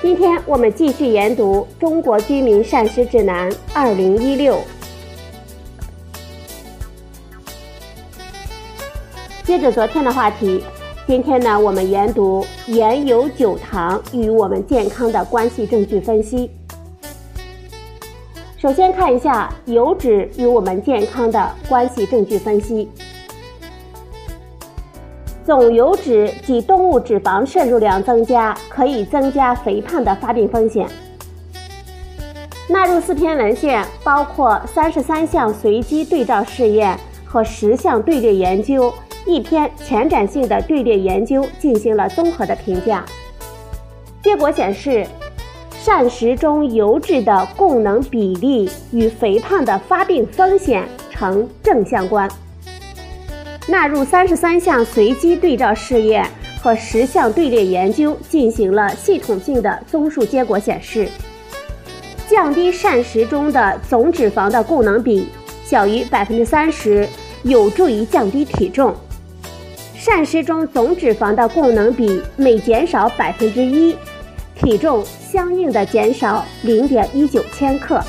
今天我们继续研读《中国居民膳食指南（二零一六）》。接着昨天的话题，今天呢，我们研读盐、油、酒、糖与我们健康的关系证据分析。首先看一下油脂与我们健康的关系证据分析。总油脂及动物脂肪摄入量增加，可以增加肥胖的发病风险。纳入四篇文献，包括三十三项随机对照试验和十项队列研究，一篇前瞻性的队列研究进行了综合的评价。结果显示。膳食中油脂的供能比例与肥胖的发病风险呈正相关。纳入三十三项随机对照试验和十项队列研究进行了系统性的综述，结果显示，降低膳食中的总脂肪的供能比小于百分之三十，有助于降低体重。膳食中总脂肪的供能比每减少百分之一。体重相应的减少零点一九千克。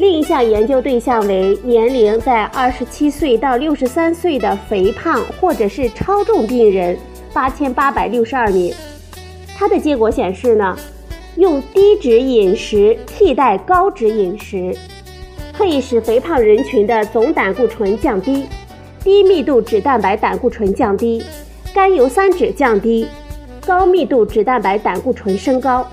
另一项研究对象为年龄在二十七岁到六十三岁的肥胖或者是超重病人八千八百六十二名。它的结果显示呢，用低脂饮食替代高脂饮食，可以使肥胖人群的总胆固醇降低，低密度脂蛋白胆固醇降低，甘油三酯降低。高密度脂蛋白胆固醇升高，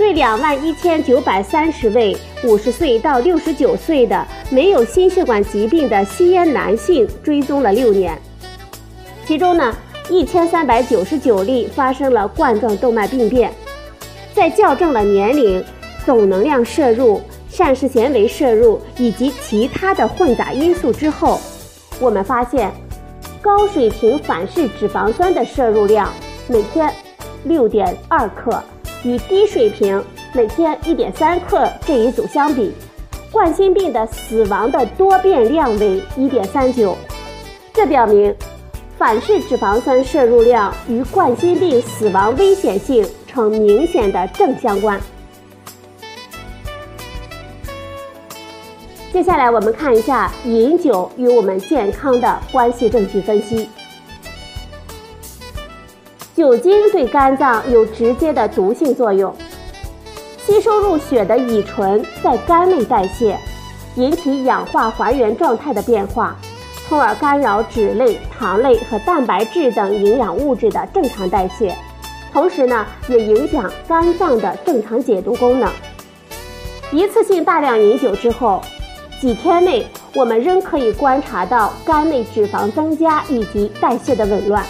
对两万一千九百三十位五十岁到六十九岁的没有心血管疾病的吸烟男性追踪了六年，其中呢一千三百九十九例发生了冠状动脉病变，在校正了年龄、总能量摄入、膳食纤维摄入以及其他的混杂因素之后，我们发现。高水平反式脂肪酸的摄入量每天六点二克，与低水平每天一点三克这一组相比，冠心病的死亡的多变量为一点三九，这表明反式脂肪酸摄入量与冠心病死亡危险性呈明显的正相关。接下来我们看一下饮酒与我们健康的关系证据分析。酒精对肝脏有直接的毒性作用，吸收入血的乙醇在肝内代谢，引起氧化还原状态的变化，从而干扰脂类、糖类和蛋白质等营养物质的正常代谢，同时呢，也影响肝脏的正常解毒功能。一次性大量饮酒之后。几天内，我们仍可以观察到肝内脂肪增加以及代谢的紊乱。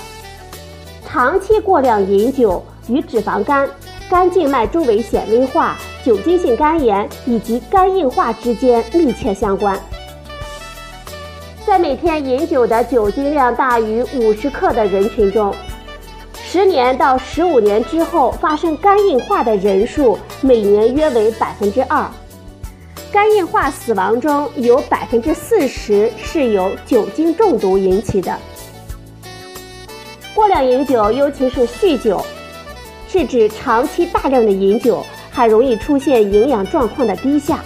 长期过量饮酒与脂肪肝、肝静脉周围纤维化、酒精性肝炎以及肝硬化之间密切相关。在每天饮酒的酒精量大于五十克的人群中，十年到十五年之后发生肝硬化的人数每年约为百分之二。肝硬化死亡中有百分之四十是由酒精中毒引起的。过量饮酒，尤其是酗酒，是指长期大量的饮酒，还容易出现营养状况的低下。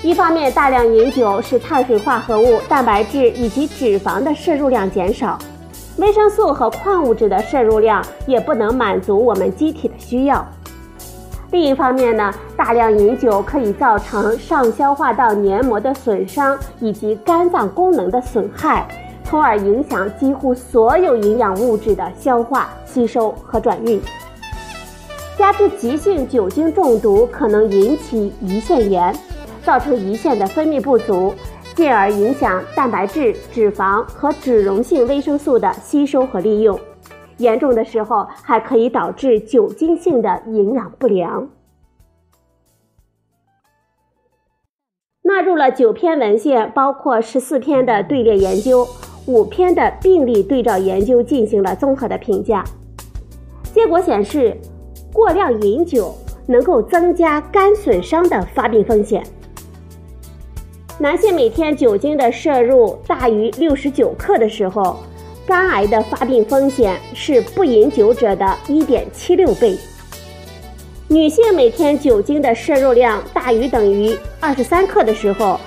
一方面，大量饮酒使碳水化合物、蛋白质以及脂肪的摄入量减少，维生素和矿物质的摄入量也不能满足我们机体的需要。另一方面呢，大量饮酒可以造成上消化道黏膜的损伤以及肝脏功能的损害，从而影响几乎所有营养物质的消化、吸收和转运。加之急性酒精中毒可能引起胰腺炎，造成胰腺的分泌不足，进而影响蛋白质、脂肪和脂溶性维生素的吸收和利用。严重的时候还可以导致酒精性的营养不良。纳入了九篇文献，包括十四篇的队列研究，五篇的病例对照研究，进行了综合的评价。结果显示，过量饮酒能够增加肝损伤的发病风险。男性每天酒精的摄入大于六十九克的时候，肝癌的发病风险是不饮酒者的一点七六倍。女性每天酒精的摄入量大于等于二十三克的时候，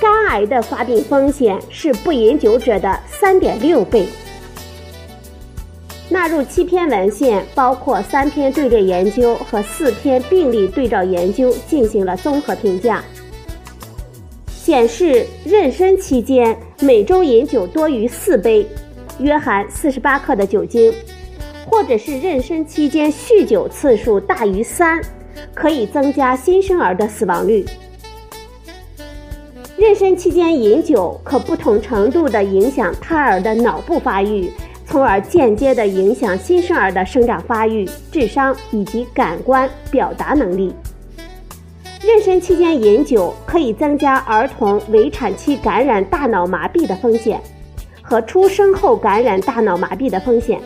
肝癌的发病风险是不饮酒者的三点六倍。纳入七篇文献，包括三篇队列研究和四篇病例对照研究，进行了综合评价，显示妊娠期间每周饮酒多于四杯，约含四十八克的酒精，或者是妊娠期间酗酒次数大于三，可以增加新生儿的死亡率。妊娠期间饮酒可不同程度地影响胎儿的脑部发育。从而间接地影响新生儿的生长发育、智商以及感官表达能力。妊娠期间饮酒可以增加儿童围产期感染大脑麻痹的风险和出生后感染大脑麻痹的风险。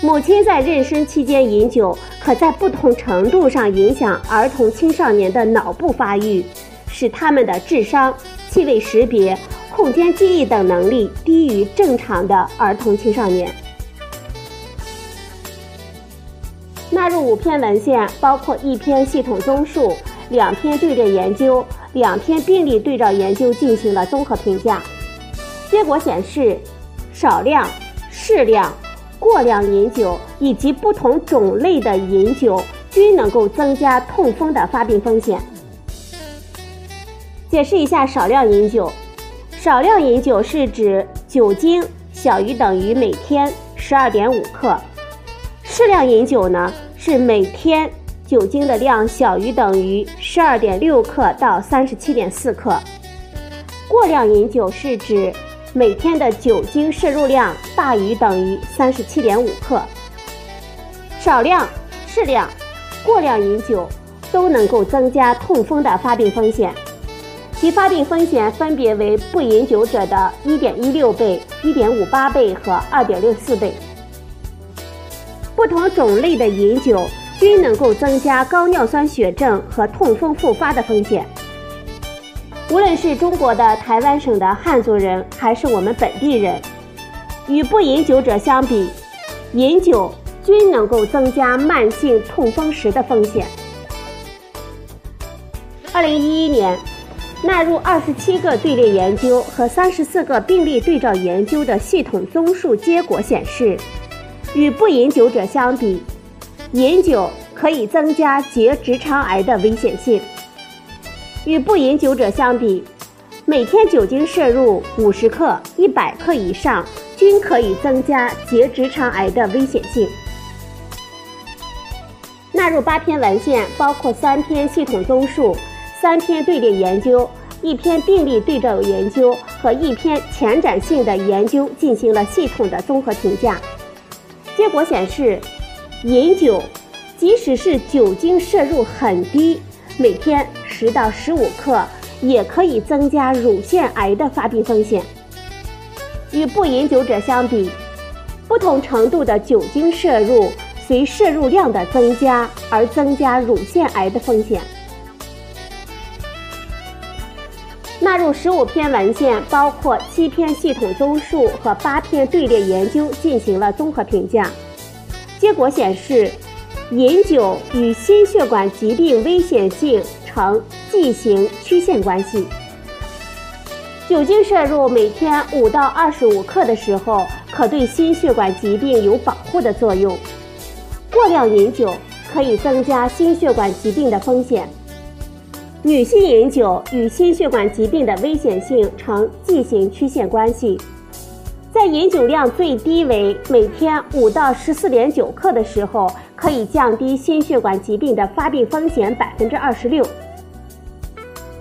母亲在妊娠期间饮酒，可在不同程度上影响儿童青少年的脑部发育，使他们的智商、气味识别。空间记忆等能力低于正常的儿童青少年。纳入五篇文献，包括一篇系统综述、两篇队列研究、两篇病例对照研究，进行了综合评价。结果显示，少量、适量、过量饮酒以及不同种类的饮酒均能够增加痛风的发病风险。解释一下少量饮酒。少量饮酒是指酒精小于等于每天十二点五克，适量饮酒呢是每天酒精的量小于等于十二点六克到三十七点四克。过量饮酒是指每天的酒精摄入量大于等于三十七点五克。少量、适量、过量饮酒都能够增加痛风的发病风险。其发病风险分别为不饮酒者的1.16倍、1.58倍和2.64倍。不同种类的饮酒均能够增加高尿酸血症和痛风复发的风险。无论是中国的台湾省的汉族人，还是我们本地人，与不饮酒者相比，饮酒均能够增加慢性痛风石的风险。2011年。纳入二十七个队列研究和三十四个病例对照研究的系统综述结果显示，与不饮酒者相比，饮酒可以增加结直肠癌的危险性。与不饮酒者相比，每天酒精摄入五十克、一百克以上均可以增加结直肠癌的危险性。纳入八篇文献，包括三篇系统综述。三篇队列研究、一篇病例对照研究和一篇前瞻性的研究进行了系统的综合评价。结果显示，饮酒即使是酒精摄入很低，每天十到十五克，也可以增加乳腺癌的发病风险。与不饮酒者相比，不同程度的酒精摄入随摄入量的增加而增加乳腺癌的风险。纳入十五篇文献，包括七篇系统综述和八篇队列研究，进行了综合评价。结果显示，饮酒与心血管疾病危险性呈畸形曲线关系。酒精摄入每天五到二十五克的时候，可对心血管疾病有保护的作用；过量饮酒可以增加心血管疾病的风险。女性饮酒与心血管疾病的危险性呈进行曲线关系，在饮酒量最低为每天五到十四点九克的时候，可以降低心血管疾病的发病风险百分之二十六。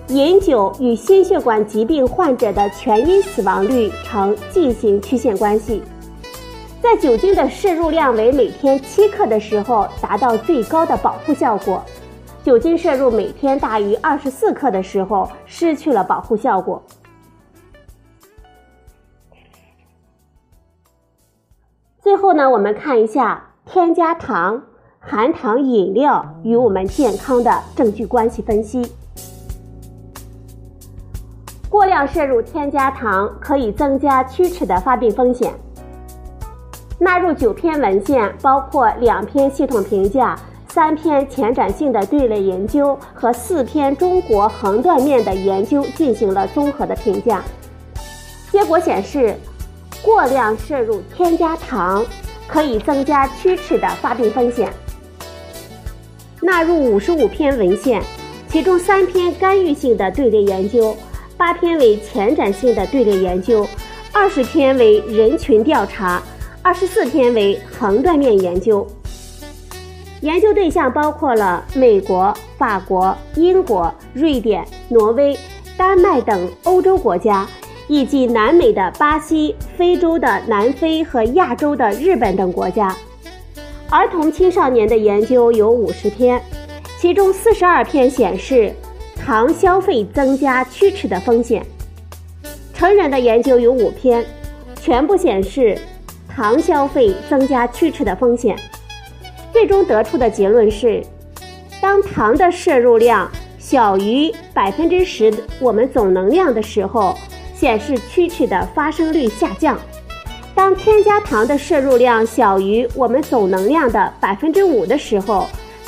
饮酒与心血管疾病患者的全因死亡率呈进行曲线关系，在酒精的摄入量为每天七克的时候，达到最高的保护效果；酒精摄入每天大于二十四克的时候，失去了保护效果。最后呢，我们看一下添加糖、含糖饮料与我们健康的证据关系分析。过量摄入添加糖可以增加龋齿的发病风险。纳入九篇文献，包括两篇系统评价、三篇前瞻性的队列研究和四篇中国横断面的研究，进行了综合的评价。结果显示，过量摄入添加糖可以增加龋齿的发病风险。纳入五十五篇文献，其中三篇干预性的队列研究，八篇为前瞻性的队列研究，二十篇为人群调查。二十四篇为横断面研究，研究对象包括了美国、法国、英国、瑞典、挪威、丹麦等欧洲国家，以及南美的巴西、非洲的南非和亚洲的日本等国家。儿童青少年的研究有五十篇，其中四十二篇显示糖消费增加龋齿的风险。成人的研究有五篇，全部显示。糖消费增加龋齿的风险，最终得出的结论是：当糖的摄入量小于百分之十我们总能量的时候，显示龋齿的发生率下降；当添加糖的摄入量小于我们总能量的百分之五的时候，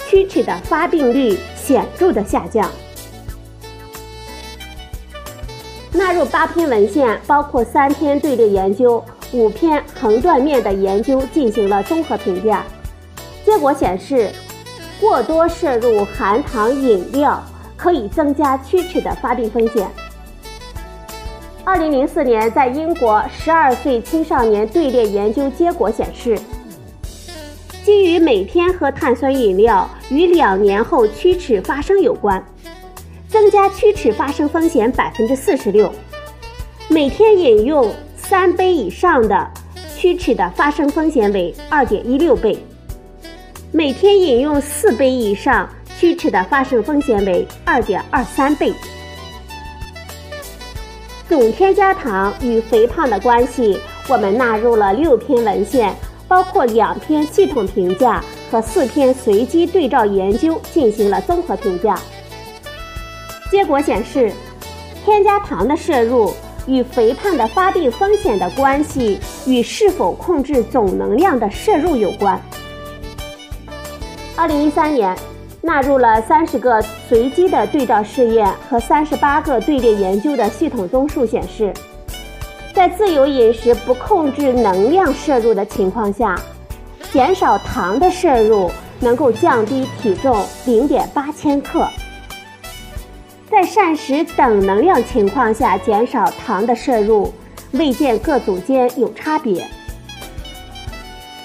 龋齿的发病率显著的下降。纳入八篇文献，包括三篇队列研究。五篇横断面的研究进行了综合评价，结果显示，过多摄入含糖饮料可以增加龋齿的发病风险。二零零四年，在英国十二岁青少年队列研究结果显示，基于每天喝碳酸饮料与两年后龋齿发生有关，增加龋齿发生风险百分之四十六。每天饮用。三杯以上的龋齿的发生风险为二点一六倍，每天饮用四杯以上，龋齿的发生风险为二点二三倍。总添加糖与肥胖的关系，我们纳入了六篇文献，包括两篇系统评价和四篇随机对照研究，进行了综合评价。结果显示，添加糖的摄入。与肥胖的发病风险的关系与是否控制总能量的摄入有关。二零一三年，纳入了三十个随机的对照试验和三十八个队列研究的系统综述显示，在自由饮食不控制能量摄入的情况下，减少糖的摄入能够降低体重零点八千克。在膳食等能量情况下减少糖的摄入，未见各组间有差别。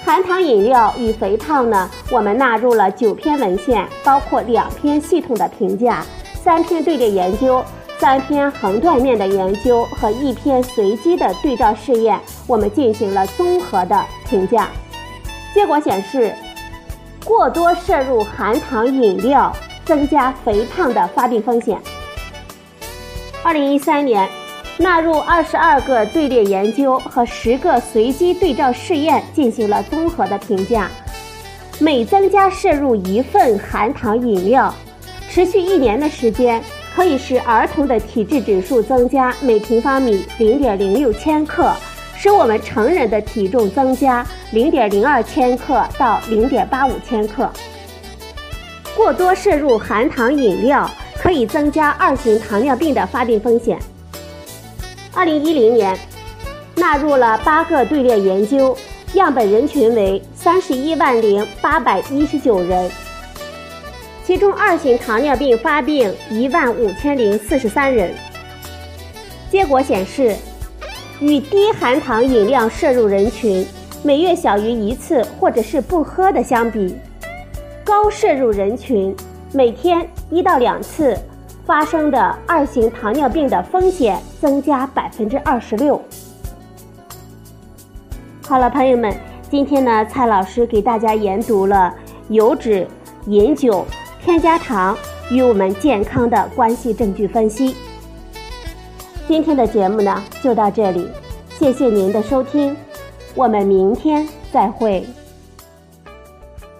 含糖饮料与肥胖呢？我们纳入了九篇文献，包括两篇系统的评价、三篇队列研究、三篇横断面的研究和一篇随机的对照试验，我们进行了综合的评价。结果显示，过多摄入含糖饮料增加肥胖的发病风险。二零一三年，纳入二十二个队列研究和十个随机对照试验进行了综合的评价。每增加摄入一份含糖饮料，持续一年的时间，可以使儿童的体质指数增加每平方米零点零六千克，使我们成人的体重增加零点零二千克到零点八五千克。过多摄入含糖饮料。可以增加二型糖尿病的发病风险。二零一零年，纳入了八个队列研究，样本人群为三十一万零八百一十九人，其中二型糖尿病发病一万五千零四十三人。结果显示，与低含糖饮料摄入人群每月小于一次或者是不喝的相比，高摄入人群。每天一到两次发生的二型糖尿病的风险增加百分之二十六。好了，朋友们，今天呢，蔡老师给大家研读了油脂、饮酒、添加糖与我们健康的关系证据分析。今天的节目呢就到这里，谢谢您的收听，我们明天再会。